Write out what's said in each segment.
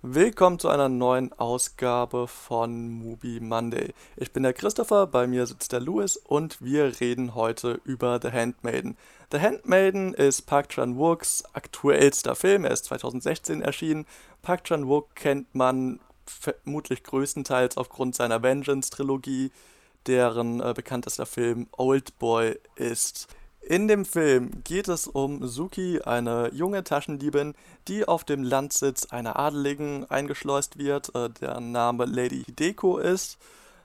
Willkommen zu einer neuen Ausgabe von Movie Monday. Ich bin der Christopher, bei mir sitzt der Louis und wir reden heute über The Handmaiden. The Handmaiden ist Park Chan-wooks aktuellster Film, er ist 2016 erschienen. Park Chan-wook kennt man vermutlich größtenteils aufgrund seiner Vengeance-Trilogie, deren äh, bekanntester Film Old Boy ist. In dem Film geht es um Suki, eine junge Taschendiebin, die auf dem Landsitz einer Adeligen eingeschleust wird, äh, deren Name Lady Hideko ist.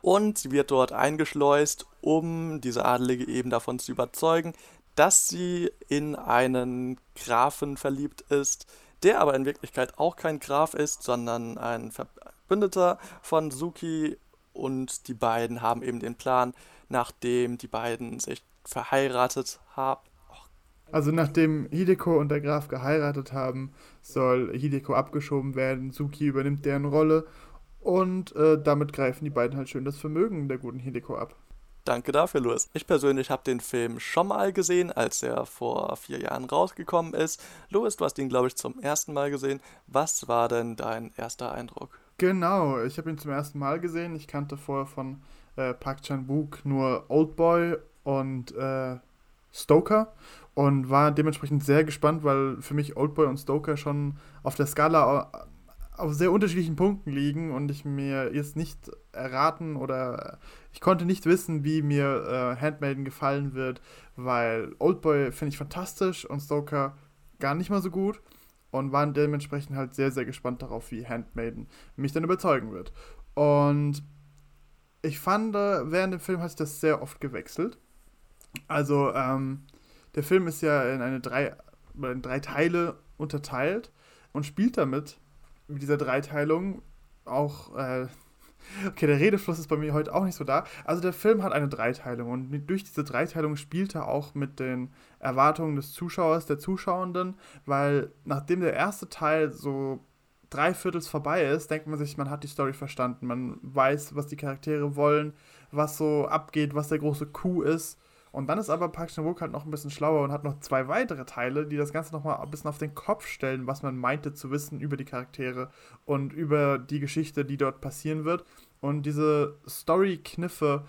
Und sie wird dort eingeschleust, um diese Adelige eben davon zu überzeugen, dass sie in einen Grafen verliebt ist, der aber in Wirklichkeit auch kein Graf ist, sondern ein Verbündeter von Suki. Und die beiden haben eben den Plan, nachdem die beiden sich verheiratet haben. Also nachdem Hideko und der Graf geheiratet haben, soll Hideko abgeschoben werden, Suki übernimmt deren Rolle und äh, damit greifen die beiden halt schön das Vermögen der guten Hideko ab. Danke dafür, Louis. Ich persönlich habe den Film schon mal gesehen, als er vor vier Jahren rausgekommen ist. Louis, du hast ihn, glaube ich, zum ersten Mal gesehen. Was war denn dein erster Eindruck? Genau, ich habe ihn zum ersten Mal gesehen. Ich kannte vorher von äh, Park Chan-wook nur Oldboy und äh, Stoker und war dementsprechend sehr gespannt, weil für mich Oldboy und Stoker schon auf der Skala auf sehr unterschiedlichen Punkten liegen und ich mir jetzt nicht erraten oder ich konnte nicht wissen, wie mir äh, Handmaiden gefallen wird, weil Oldboy finde ich fantastisch und Stoker gar nicht mal so gut und war dementsprechend halt sehr, sehr gespannt darauf, wie Handmaiden mich dann überzeugen wird. Und ich fand, äh, während dem Film hat sich das sehr oft gewechselt. Also, ähm, der Film ist ja in eine drei, in drei Teile unterteilt und spielt damit mit dieser Dreiteilung auch. Äh, okay, der Redefluss ist bei mir heute auch nicht so da. Also der Film hat eine Dreiteilung und durch diese Dreiteilung spielt er auch mit den Erwartungen des Zuschauers, der Zuschauenden, weil nachdem der erste Teil so drei Viertels vorbei ist, denkt man sich, man hat die Story verstanden. Man weiß, was die Charaktere wollen, was so abgeht, was der große Coup ist. Und dann ist aber Park Chan-wook halt noch ein bisschen schlauer und hat noch zwei weitere Teile, die das Ganze nochmal ein bisschen auf den Kopf stellen, was man meinte zu wissen über die Charaktere und über die Geschichte, die dort passieren wird. Und diese Story-Kniffe,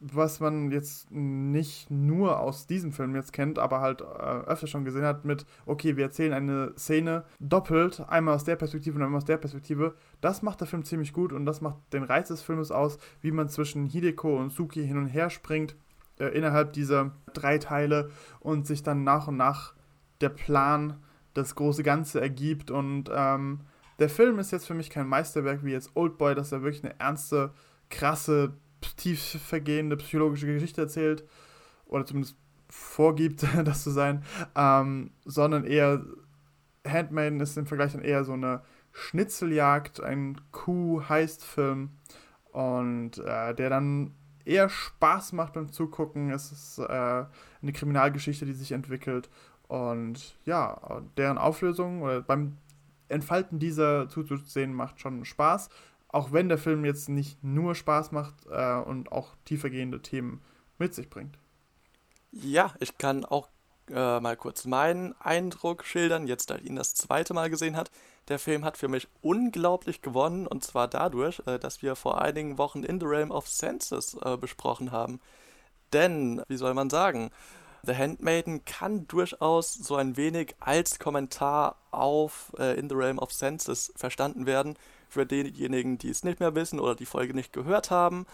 was man jetzt nicht nur aus diesem Film jetzt kennt, aber halt äh, öfter schon gesehen hat, mit, okay, wir erzählen eine Szene doppelt, einmal aus der Perspektive und einmal aus der Perspektive, das macht der Film ziemlich gut und das macht den Reiz des Filmes aus, wie man zwischen Hideko und Suki hin und her springt äh, innerhalb dieser drei Teile und sich dann nach und nach der Plan, das große Ganze ergibt. Und ähm, der Film ist jetzt für mich kein Meisterwerk wie jetzt Oldboy, dass er wirklich eine ernste, krasse, tief vergehende psychologische Geschichte erzählt. Oder zumindest vorgibt, das zu sein. Ähm, sondern eher, Handmaiden ist im Vergleich dann eher so eine Schnitzeljagd, ein Coup-Heist-Film. Und äh, der dann eher Spaß macht beim Zugucken. Es ist äh, eine Kriminalgeschichte, die sich entwickelt. Und ja, deren Auflösung oder beim Entfalten dieser zuzusehen macht schon Spaß. Auch wenn der Film jetzt nicht nur Spaß macht äh, und auch tiefergehende Themen mit sich bringt. Ja, ich kann auch äh, mal kurz meinen Eindruck schildern, jetzt da ich ihn das zweite Mal gesehen hat. Der Film hat für mich unglaublich gewonnen und zwar dadurch, äh, dass wir vor einigen Wochen In the Realm of Senses äh, besprochen haben. Denn, wie soll man sagen, The Handmaiden kann durchaus so ein wenig als Kommentar auf äh, In the Realm of Senses verstanden werden. Für diejenigen, die es nicht mehr wissen oder die Folge nicht gehört haben.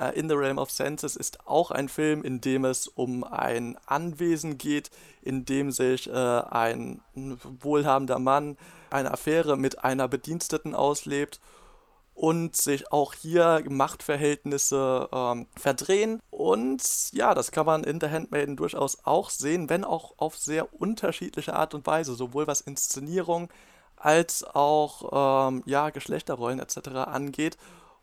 Uh, In the Realm of Senses ist auch ein Film, in dem es um ein Anwesen geht, in dem sich äh, ein wohlhabender Mann eine Affäre mit einer Bediensteten auslebt und sich auch hier Machtverhältnisse ähm, verdrehen. Und ja, das kann man in The Handmaiden durchaus auch sehen, wenn auch auf sehr unterschiedliche Art und Weise, sowohl was Inszenierung als auch ähm, ja, Geschlechterrollen etc. angeht.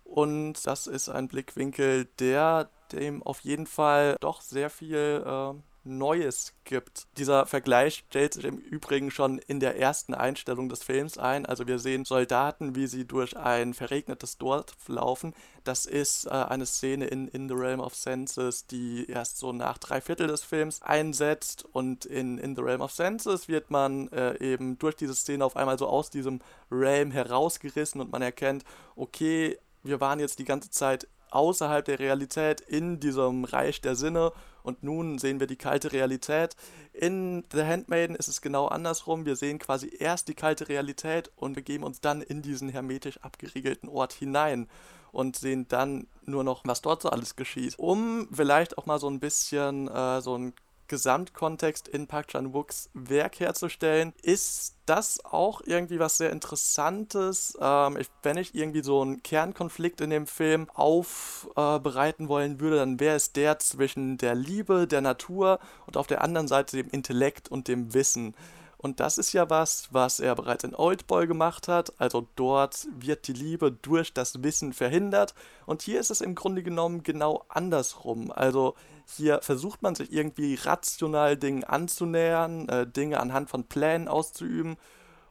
Und das ist ein Blickwinkel, der dem auf jeden Fall doch sehr viel äh, Neues gibt. Dieser Vergleich stellt sich im Übrigen schon in der ersten Einstellung des Films ein. Also wir sehen Soldaten, wie sie durch ein verregnetes Dorf laufen. Das ist äh, eine Szene in In the Realm of Senses, die erst so nach drei Viertel des Films einsetzt. Und in In the Realm of Senses wird man äh, eben durch diese Szene auf einmal so aus diesem Realm herausgerissen und man erkennt, okay, wir waren jetzt die ganze Zeit außerhalb der Realität in diesem Reich der Sinne und nun sehen wir die kalte Realität. In The Handmaiden ist es genau andersrum. Wir sehen quasi erst die kalte Realität und begeben uns dann in diesen hermetisch abgeriegelten Ort hinein und sehen dann nur noch, was dort so alles geschieht. Um vielleicht auch mal so ein bisschen äh, so ein Gesamtkontext in Park Chan-wooks Werk herzustellen, ist das auch irgendwie was sehr Interessantes. Ähm, ich, wenn ich irgendwie so einen Kernkonflikt in dem Film aufbereiten äh, wollen würde, dann wäre es der zwischen der Liebe, der Natur und auf der anderen Seite dem Intellekt und dem Wissen. Und das ist ja was, was er bereits in Oldboy gemacht hat. Also dort wird die Liebe durch das Wissen verhindert. Und hier ist es im Grunde genommen genau andersrum. Also hier versucht man sich irgendwie rational Dingen anzunähern, äh, Dinge anhand von Plänen auszuüben.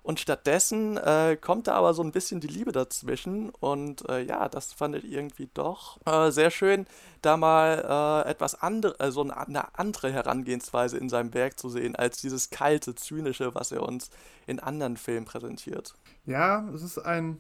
Und stattdessen äh, kommt da aber so ein bisschen die Liebe dazwischen. Und äh, ja, das fand ich irgendwie doch äh, sehr schön, da mal äh, etwas andere, also eine andere Herangehensweise in seinem Werk zu sehen, als dieses kalte, zynische, was er uns in anderen Filmen präsentiert. Ja, es ist ein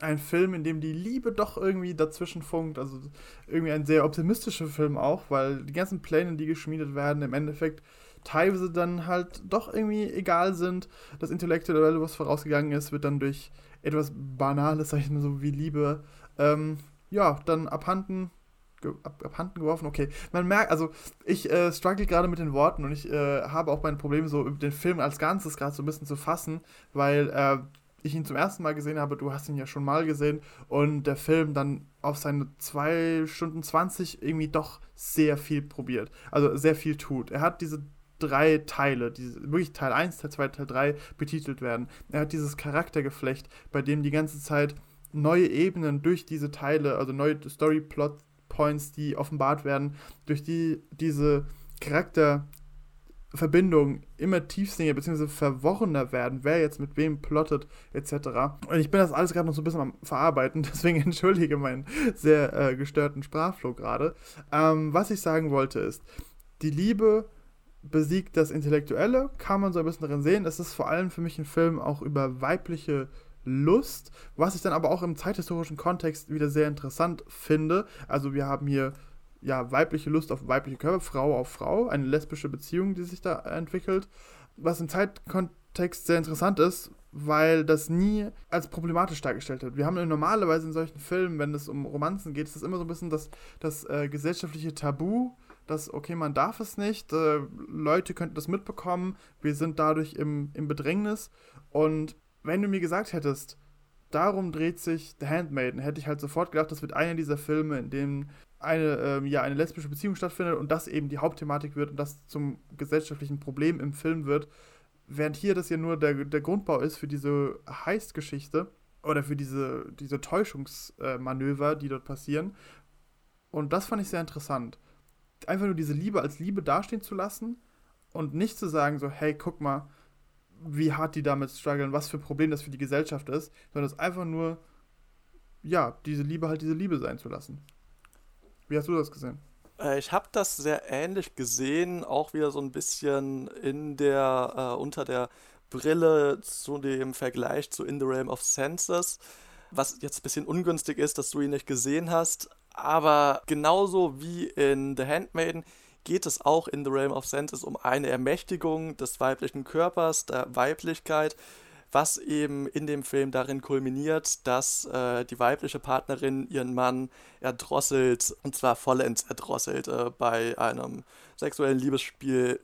ein Film, in dem die Liebe doch irgendwie dazwischen funkt. Also irgendwie ein sehr optimistischer Film auch, weil die ganzen Pläne, die geschmiedet werden, im Endeffekt teilweise dann halt doch irgendwie egal sind. Das Intellektuelle, was vorausgegangen ist, wird dann durch etwas Banales, sag ich mal so, wie Liebe, ähm, ja, dann abhanden ab, abhanden geworfen. Okay, man merkt, also ich äh, struggle gerade mit den Worten und ich äh, habe auch mein Problem, so den Film als Ganzes gerade so ein bisschen zu fassen, weil äh, ich ihn zum ersten Mal gesehen habe, du hast ihn ja schon mal gesehen und der Film dann auf seine 2 Stunden 20 irgendwie doch sehr viel probiert, also sehr viel tut. Er hat diese drei Teile, diese, wirklich Teil 1, Teil 2, Teil 3 betitelt werden. Er hat dieses Charaktergeflecht, bei dem die ganze Zeit neue Ebenen durch diese Teile, also neue Story-Plot-Points, die offenbart werden, durch die diese Charakter Verbindungen immer tiefsinniger bzw. verworrener werden, wer jetzt mit wem plottet etc. Und ich bin das alles gerade noch so ein bisschen am Verarbeiten, deswegen entschuldige meinen sehr äh, gestörten Sprachflow gerade. Ähm, was ich sagen wollte ist, die Liebe besiegt das Intellektuelle, kann man so ein bisschen darin sehen. Es ist vor allem für mich ein Film auch über weibliche Lust, was ich dann aber auch im zeithistorischen Kontext wieder sehr interessant finde. Also wir haben hier ja, weibliche Lust auf weibliche Körper, Frau auf Frau, eine lesbische Beziehung, die sich da entwickelt. Was im Zeitkontext sehr interessant ist, weil das nie als problematisch dargestellt wird. Wir haben normalerweise in solchen Filmen, wenn es um Romanzen geht, ist das immer so ein bisschen das, das äh, gesellschaftliche Tabu, dass, okay, man darf es nicht, äh, Leute könnten das mitbekommen, wir sind dadurch im, im Bedrängnis. Und wenn du mir gesagt hättest, darum dreht sich The Handmaiden, hätte ich halt sofort gedacht, das wird einer dieser Filme, in dem eine, ähm, ja, eine lesbische Beziehung stattfindet und das eben die Hauptthematik wird und das zum gesellschaftlichen Problem im Film wird, während hier das ja nur der, der Grundbau ist für diese Heist-Geschichte oder für diese, diese Täuschungsmanöver, die dort passieren. Und das fand ich sehr interessant. Einfach nur diese Liebe als Liebe dastehen zu lassen und nicht zu sagen, so, hey, guck mal, wie hart die damit strugglen, was für ein Problem das für die Gesellschaft ist, sondern es einfach nur, ja, diese Liebe halt diese Liebe sein zu lassen. Wie hast du das gesehen? Äh, ich habe das sehr ähnlich gesehen, auch wieder so ein bisschen in der, äh, unter der Brille zu dem Vergleich zu In the Realm of Senses, was jetzt ein bisschen ungünstig ist, dass du ihn nicht gesehen hast, aber genauso wie in The Handmaiden geht es auch in The Realm of Senses um eine Ermächtigung des weiblichen Körpers, der Weiblichkeit, was eben in dem Film darin kulminiert, dass äh, die weibliche Partnerin ihren Mann erdrosselt, und zwar vollends erdrosselt, äh, bei einem sexuellen Liebesspiel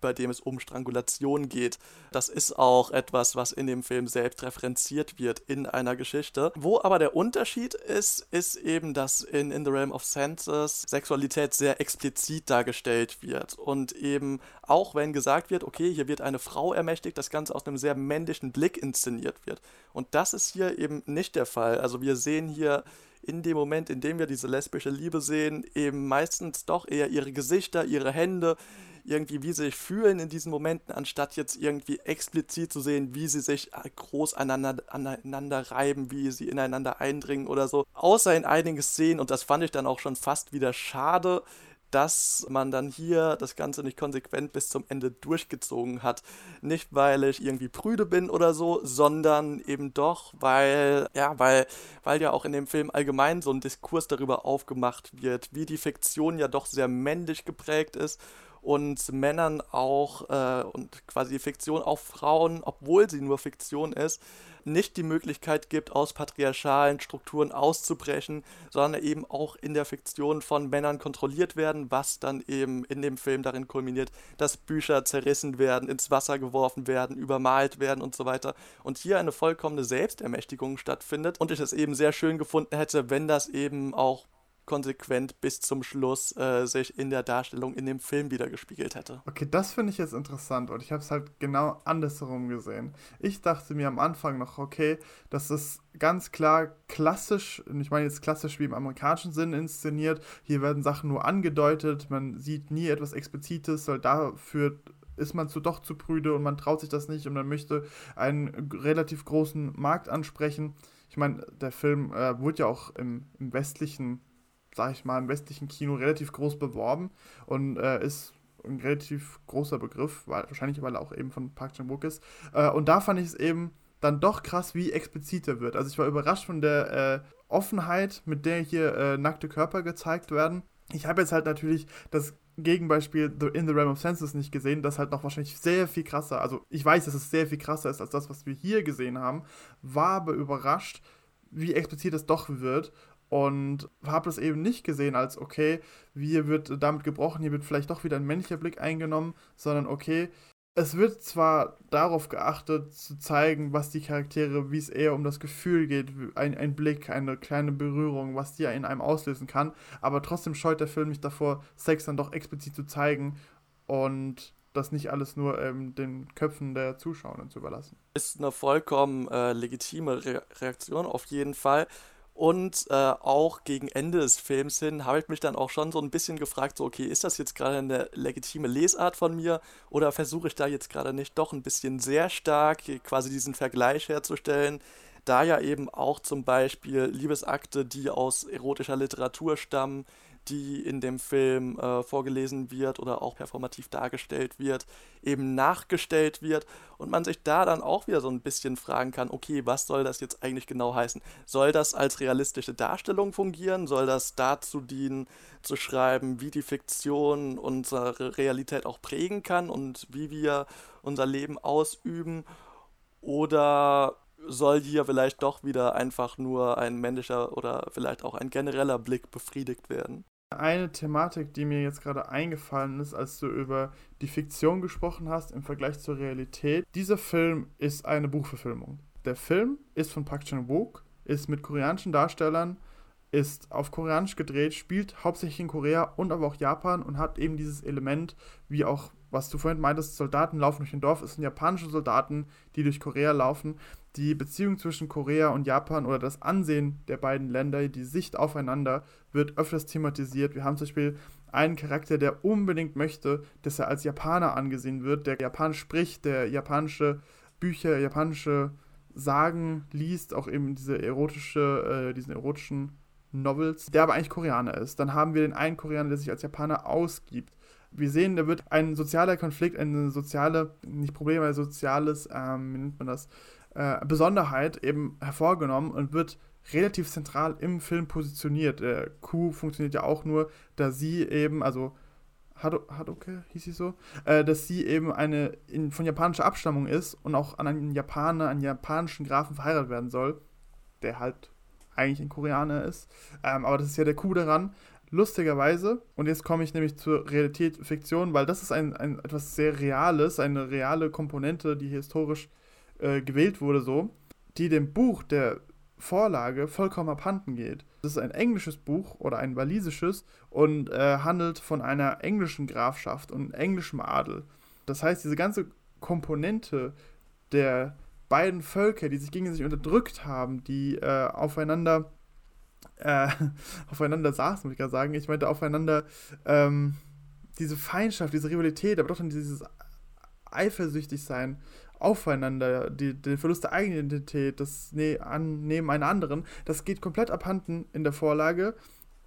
bei dem es um Strangulation geht. Das ist auch etwas, was in dem Film selbst referenziert wird in einer Geschichte. Wo aber der Unterschied ist, ist eben, dass in In the Realm of Senses Sexualität sehr explizit dargestellt wird und eben auch wenn gesagt wird, okay, hier wird eine Frau ermächtigt, das Ganze aus einem sehr männlichen Blick inszeniert wird. Und das ist hier eben nicht der Fall. Also wir sehen hier in dem Moment, in dem wir diese lesbische Liebe sehen, eben meistens doch eher ihre Gesichter, ihre Hände, irgendwie, wie sie sich fühlen in diesen Momenten, anstatt jetzt irgendwie explizit zu sehen, wie sie sich groß aneinander, aneinander reiben, wie sie ineinander eindringen oder so. Außer in einigen Szenen, und das fand ich dann auch schon fast wieder schade, dass man dann hier das Ganze nicht konsequent bis zum Ende durchgezogen hat. Nicht, weil ich irgendwie prüde bin oder so, sondern eben doch, weil, ja, weil, weil ja auch in dem Film allgemein so ein Diskurs darüber aufgemacht wird, wie die Fiktion ja doch sehr männlich geprägt ist und Männern auch äh, und quasi Fiktion auch Frauen, obwohl sie nur Fiktion ist, nicht die Möglichkeit gibt, aus patriarchalen Strukturen auszubrechen, sondern eben auch in der Fiktion von Männern kontrolliert werden, was dann eben in dem Film darin kulminiert, dass Bücher zerrissen werden, ins Wasser geworfen werden, übermalt werden und so weiter. Und hier eine vollkommene Selbstermächtigung stattfindet und ich es eben sehr schön gefunden hätte, wenn das eben auch konsequent bis zum Schluss äh, sich in der Darstellung in dem Film wieder gespiegelt hätte. Okay, das finde ich jetzt interessant und ich habe es halt genau andersherum gesehen. Ich dachte mir am Anfang noch, okay, das ist ganz klar klassisch, ich meine jetzt klassisch wie im amerikanischen Sinn inszeniert. Hier werden Sachen nur angedeutet, man sieht nie etwas Explizites, weil dafür ist man zu doch zu prüde und man traut sich das nicht und man möchte einen relativ großen Markt ansprechen. Ich meine, der Film äh, wurde ja auch im, im westlichen sag ich mal, im westlichen Kino relativ groß beworben und äh, ist ein relativ großer Begriff, weil, wahrscheinlich weil er auch eben von Park Chan-wook ist. Äh, und da fand ich es eben dann doch krass, wie explizit er wird. Also ich war überrascht von der äh, Offenheit, mit der hier äh, nackte Körper gezeigt werden. Ich habe jetzt halt natürlich das Gegenbeispiel The In the Realm of Senses nicht gesehen, das halt noch wahrscheinlich sehr viel krasser, also ich weiß, dass es sehr viel krasser ist als das, was wir hier gesehen haben, war aber überrascht, wie explizit es doch wird und habe das eben nicht gesehen als, okay, wie wird damit gebrochen, hier wird vielleicht doch wieder ein männlicher Blick eingenommen, sondern okay, es wird zwar darauf geachtet, zu zeigen, was die Charaktere, wie es eher um das Gefühl geht, ein, ein Blick, eine kleine Berührung, was die in einem auslösen kann, aber trotzdem scheut der Film mich davor, Sex dann doch explizit zu zeigen und das nicht alles nur ähm, den Köpfen der Zuschauer zu überlassen. Ist eine vollkommen äh, legitime Re Reaktion auf jeden Fall. Und äh, auch gegen Ende des Films hin habe ich mich dann auch schon so ein bisschen gefragt, so, okay, ist das jetzt gerade eine legitime Lesart von mir oder versuche ich da jetzt gerade nicht doch ein bisschen sehr stark quasi diesen Vergleich herzustellen, da ja eben auch zum Beispiel Liebesakte, die aus erotischer Literatur stammen, die in dem Film äh, vorgelesen wird oder auch performativ dargestellt wird, eben nachgestellt wird und man sich da dann auch wieder so ein bisschen fragen kann, okay, was soll das jetzt eigentlich genau heißen? Soll das als realistische Darstellung fungieren? Soll das dazu dienen, zu schreiben, wie die Fiktion unsere Realität auch prägen kann und wie wir unser Leben ausüben? Oder soll hier vielleicht doch wieder einfach nur ein männlicher oder vielleicht auch ein genereller Blick befriedigt werden? Eine Thematik, die mir jetzt gerade eingefallen ist, als du über die Fiktion gesprochen hast im Vergleich zur Realität. Dieser Film ist eine Buchverfilmung. Der Film ist von Park Chan-wook, ist mit koreanischen Darstellern, ist auf Koreanisch gedreht, spielt hauptsächlich in Korea und aber auch Japan und hat eben dieses Element, wie auch, was du vorhin meintest, Soldaten laufen durch ein Dorf. Es sind japanische Soldaten, die durch Korea laufen. Die Beziehung zwischen Korea und Japan oder das Ansehen der beiden Länder, die Sicht aufeinander, wird öfters thematisiert. Wir haben zum Beispiel einen Charakter, der unbedingt möchte, dass er als Japaner angesehen wird, der Japanisch spricht, der japanische Bücher, japanische Sagen liest, auch eben diese erotische, äh, diesen erotischen Novels, der aber eigentlich Koreaner ist. Dann haben wir den einen Koreaner, der sich als Japaner ausgibt. Wir sehen, da wird ein sozialer Konflikt, eine soziale, nicht Problem, ein soziales, ähm, wie nennt man das, äh, Besonderheit eben hervorgenommen und wird relativ zentral im Film positioniert. Der Q funktioniert ja auch nur, da sie eben, also Hadoke hieß sie so, äh, dass sie eben eine in, von japanischer Abstammung ist und auch an einen Japaner, einen japanischen Grafen verheiratet werden soll, der halt eigentlich ein Koreaner ist. Ähm, aber das ist ja der Coup daran. Lustigerweise, und jetzt komme ich nämlich zur Realität, Fiktion, weil das ist ein, ein etwas sehr Reales, eine reale Komponente, die historisch äh, gewählt wurde, so, die dem Buch der Vorlage vollkommen abhanden geht. Das ist ein englisches Buch oder ein walisisches und äh, handelt von einer englischen Grafschaft und englischem Adel. Das heißt, diese ganze Komponente der beiden Völker, die sich gegenseitig unterdrückt haben, die äh, aufeinander äh, aufeinander saßen, muss ich gerade sagen. Ich meinte aufeinander ähm, diese Feindschaft, diese Rivalität, aber doch dann dieses eifersüchtig sein aufeinander, die, den Verlust der Eigenidentität, das ne Annehmen einer anderen, das geht komplett abhanden in der Vorlage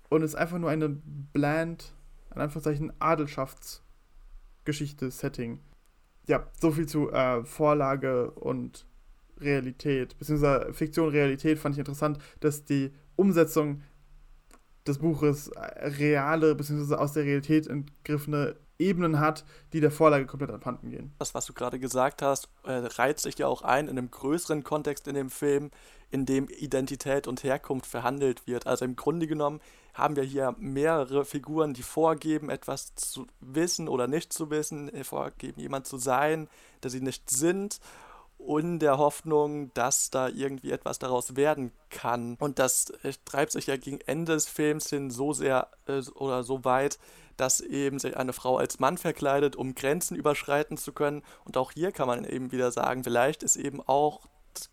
und ist einfach nur eine bland, in Anführungszeichen, Adelschaftsgeschichte, Setting. Ja, so viel zu äh, Vorlage und Realität, beziehungsweise Fiktion, Realität fand ich interessant, dass die Umsetzung des Buches äh, reale, beziehungsweise aus der Realität entgriffene Ebenen hat, die der Vorlage komplett abhanden gehen. Das, was du gerade gesagt hast, äh, reizt sich ja auch ein in einem größeren Kontext in dem Film, in dem Identität und Herkunft verhandelt wird. Also im Grunde genommen haben wir hier mehrere Figuren, die vorgeben, etwas zu wissen oder nicht zu wissen, äh, vorgeben, jemand zu sein, der sie nicht sind in der Hoffnung, dass da irgendwie etwas daraus werden kann. Und das äh, treibt sich ja gegen Ende des Films hin so sehr äh, oder so weit, dass eben sich eine Frau als Mann verkleidet, um Grenzen überschreiten zu können. Und auch hier kann man eben wieder sagen, vielleicht ist eben auch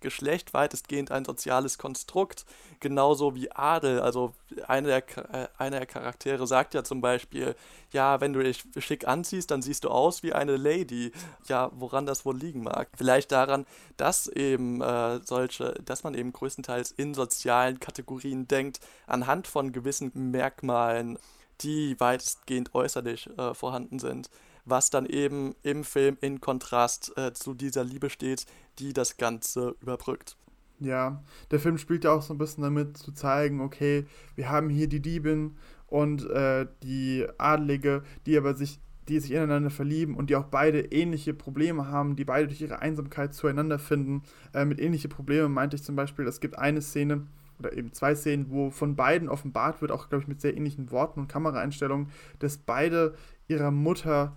Geschlecht weitestgehend ein soziales Konstrukt, genauso wie Adel. Also eine der, äh, eine der Charaktere sagt ja zum Beispiel, ja, wenn du dich schick anziehst, dann siehst du aus wie eine Lady. Ja, woran das wohl liegen mag? Vielleicht daran, dass eben äh, solche, dass man eben größtenteils in sozialen Kategorien denkt, anhand von gewissen Merkmalen, die weitestgehend äußerlich äh, vorhanden sind was dann eben im Film in Kontrast äh, zu dieser Liebe steht, die das Ganze überbrückt. Ja, der Film spielt ja auch so ein bisschen damit zu zeigen, okay, wir haben hier die Diebin und äh, die Adlige, die aber sich, die sich ineinander verlieben und die auch beide ähnliche Probleme haben, die beide durch ihre Einsamkeit zueinander finden. Äh, mit ähnliche Probleme meinte ich zum Beispiel, es gibt eine Szene, oder eben zwei Szenen, wo von beiden offenbart wird, auch glaube ich mit sehr ähnlichen Worten und Kameraeinstellungen, dass beide ihrer Mutter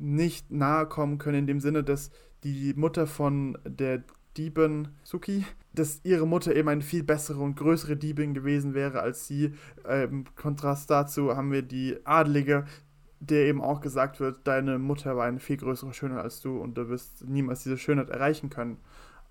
nicht nahe kommen können, in dem Sinne, dass die Mutter von der Diebin Suki, dass ihre Mutter eben eine viel bessere und größere Diebin gewesen wäre als sie. Äh, Im Kontrast dazu haben wir die Adlige, der eben auch gesagt wird, deine Mutter war eine viel größere Schönheit als du und du wirst niemals diese Schönheit erreichen können.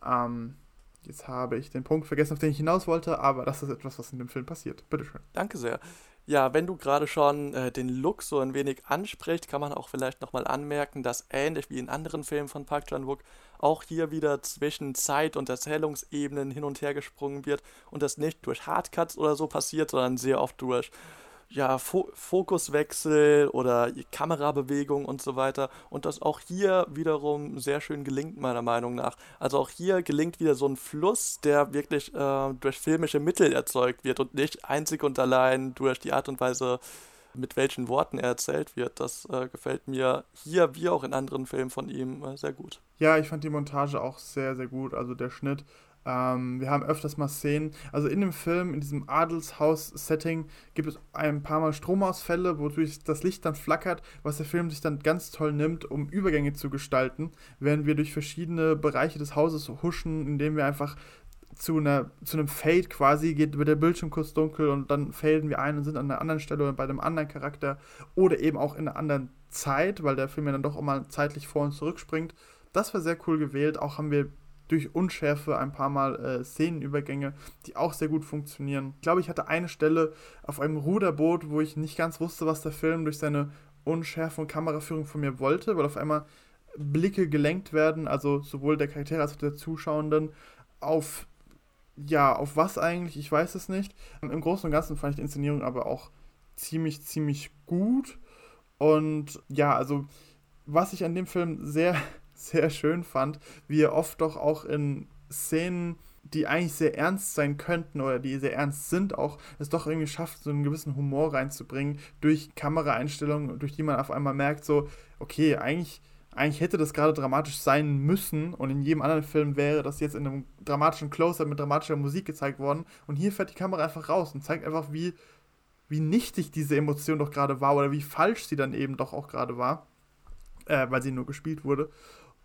Ähm, jetzt habe ich den Punkt vergessen, auf den ich hinaus wollte, aber das ist etwas, was in dem Film passiert. Bitteschön. Danke sehr. Ja, wenn du gerade schon äh, den Look so ein wenig ansprichst, kann man auch vielleicht nochmal anmerken, dass ähnlich wie in anderen Filmen von Park Chan-wook auch hier wieder zwischen Zeit- und Erzählungsebenen hin und her gesprungen wird und das nicht durch Hardcuts oder so passiert, sondern sehr oft durch ja, Fo Fokuswechsel oder Kamerabewegung und so weiter. Und das auch hier wiederum sehr schön gelingt, meiner Meinung nach. Also auch hier gelingt wieder so ein Fluss, der wirklich äh, durch filmische Mittel erzeugt wird und nicht einzig und allein durch die Art und Weise, mit welchen Worten er erzählt wird. Das äh, gefällt mir hier wie auch in anderen Filmen von ihm äh, sehr gut. Ja, ich fand die Montage auch sehr, sehr gut. Also der Schnitt ähm, wir haben öfters mal Szenen, also in dem Film, in diesem Adelshaus-Setting, gibt es ein paar Mal Stromausfälle, wodurch das Licht dann flackert, was der Film sich dann ganz toll nimmt, um Übergänge zu gestalten, während wir durch verschiedene Bereiche des Hauses huschen, indem wir einfach zu, einer, zu einem Fade quasi geht, wird der Bildschirm kurz dunkel und dann faden wir ein und sind an einer anderen Stelle oder bei einem anderen Charakter oder eben auch in einer anderen Zeit, weil der Film ja dann doch immer zeitlich vor und zurück springt. Das war sehr cool gewählt. Auch haben wir durch Unschärfe ein paar Mal äh, Szenenübergänge, die auch sehr gut funktionieren. Ich glaube, ich hatte eine Stelle auf einem Ruderboot, wo ich nicht ganz wusste, was der Film durch seine Unschärfe und Kameraführung von mir wollte, weil auf einmal Blicke gelenkt werden, also sowohl der Charaktere als auch der Zuschauenden, auf ja, auf was eigentlich, ich weiß es nicht. Im Großen und Ganzen fand ich die Inszenierung aber auch ziemlich, ziemlich gut. Und ja, also was ich an dem Film sehr sehr schön fand, wie er oft doch auch in Szenen, die eigentlich sehr ernst sein könnten oder die sehr ernst sind, auch es doch irgendwie schafft, so einen gewissen Humor reinzubringen durch Kameraeinstellungen, durch die man auf einmal merkt, so, okay, eigentlich, eigentlich hätte das gerade dramatisch sein müssen und in jedem anderen Film wäre das jetzt in einem dramatischen Close-Up mit dramatischer Musik gezeigt worden und hier fährt die Kamera einfach raus und zeigt einfach, wie, wie nichtig diese Emotion doch gerade war oder wie falsch sie dann eben doch auch gerade war, äh, weil sie nur gespielt wurde.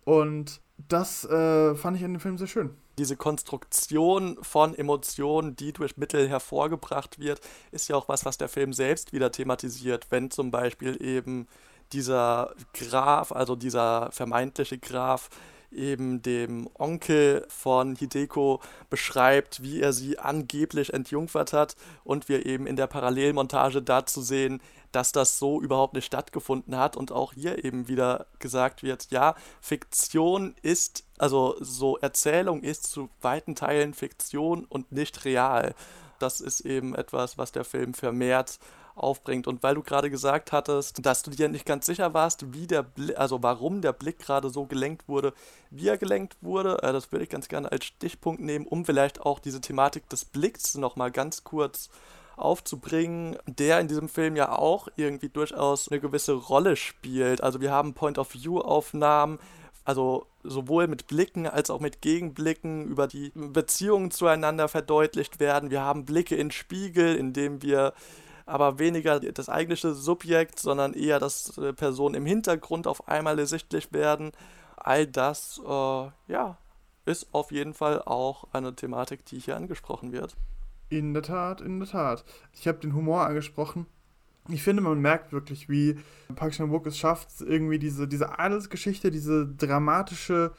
Und das äh, fand ich in dem Film sehr schön. Diese Konstruktion von Emotionen, die durch Mittel hervorgebracht wird, ist ja auch was, was der Film selbst wieder thematisiert. Wenn zum Beispiel eben dieser Graf, also dieser vermeintliche Graf, eben dem Onkel von Hideko beschreibt, wie er sie angeblich entjungfert hat und wir eben in der Parallelmontage dazu sehen, dass das so überhaupt nicht stattgefunden hat und auch hier eben wieder gesagt wird, ja, Fiktion ist, also so Erzählung ist zu weiten Teilen Fiktion und nicht real. Das ist eben etwas, was der Film vermehrt aufbringt. Und weil du gerade gesagt hattest, dass du dir nicht ganz sicher warst, wie der Blick, also warum der Blick gerade so gelenkt wurde, wie er gelenkt wurde, äh, das würde ich ganz gerne als Stichpunkt nehmen, um vielleicht auch diese Thematik des Blicks nochmal ganz kurz aufzubringen, der in diesem Film ja auch irgendwie durchaus eine gewisse Rolle spielt. Also wir haben Point-of-View-Aufnahmen, also sowohl mit Blicken als auch mit Gegenblicken über die Beziehungen zueinander verdeutlicht werden. Wir haben Blicke in Spiegel, in dem wir aber weniger das eigentliche Subjekt, sondern eher, dass äh, Personen im Hintergrund auf einmal ersichtlich werden. All das, äh, ja, ist auf jeden Fall auch eine Thematik, die hier angesprochen wird. In der Tat, in der Tat. Ich habe den Humor angesprochen. Ich finde, man merkt wirklich, wie Park Chan-wook es schafft, irgendwie diese, diese Adelsgeschichte, diese dramatische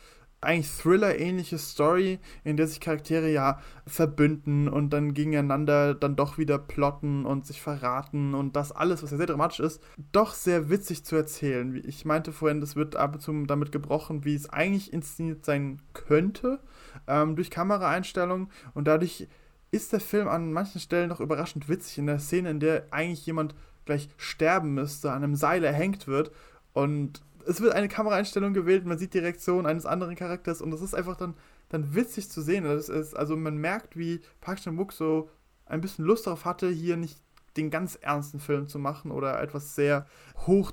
eigentlich Thriller-ähnliche Story, in der sich Charaktere ja verbünden und dann gegeneinander dann doch wieder plotten und sich verraten und das alles, was ja sehr dramatisch ist, doch sehr witzig zu erzählen. Ich meinte vorhin, das wird ab und zu damit gebrochen, wie es eigentlich inszeniert sein könnte, ähm, durch Kameraeinstellungen und dadurch ist der Film an manchen Stellen noch überraschend witzig in der Szene, in der eigentlich jemand gleich sterben müsste, an einem Seil erhängt wird und es wird eine Kameraeinstellung gewählt, man sieht die Reaktion eines anderen Charakters und das ist einfach dann, dann witzig zu sehen. Das ist, also man merkt, wie Park Chan-wook so ein bisschen Lust darauf hatte, hier nicht den ganz ernsten Film zu machen oder etwas sehr hoch,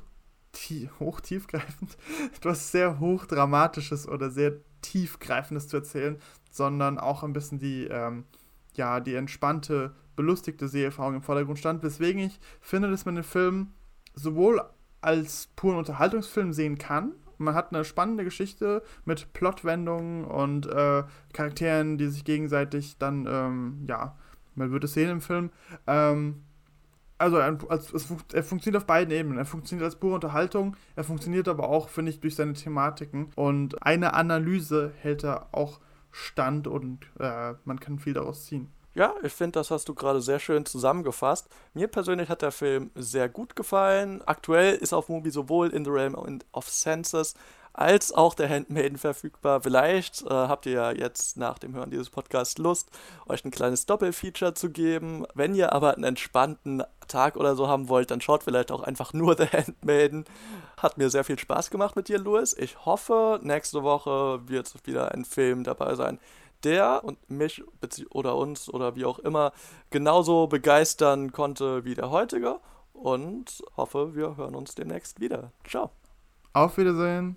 tie, hoch tiefgreifend, etwas sehr hochdramatisches oder sehr tiefgreifendes zu erzählen, sondern auch ein bisschen die, ähm, ja, die entspannte, belustigte Seherfahrung im Vordergrund stand, weswegen ich finde, dass man den Film sowohl als puren Unterhaltungsfilm sehen kann. Man hat eine spannende Geschichte mit Plotwendungen und äh, Charakteren, die sich gegenseitig dann, ähm, ja, man wird es sehen im Film. Ähm, also er, als, es, er funktioniert auf beiden Ebenen. Er funktioniert als pure Unterhaltung, er funktioniert aber auch, finde ich, durch seine Thematiken. Und eine Analyse hält er auch stand und äh, man kann viel daraus ziehen. Ja, ich finde, das hast du gerade sehr schön zusammengefasst. Mir persönlich hat der Film sehr gut gefallen. Aktuell ist auf Movie sowohl In the Realm of Senses als auch der Handmaiden verfügbar. Vielleicht äh, habt ihr ja jetzt nach dem Hören dieses Podcasts Lust, euch ein kleines Doppelfeature zu geben. Wenn ihr aber einen entspannten Tag oder so haben wollt, dann schaut vielleicht auch einfach nur The Handmaiden. Hat mir sehr viel Spaß gemacht mit dir, Louis. Ich hoffe, nächste Woche wird wieder ein Film dabei sein, der und mich oder uns oder wie auch immer genauso begeistern konnte wie der heutige und hoffe, wir hören uns demnächst wieder. Ciao. Auf Wiedersehen.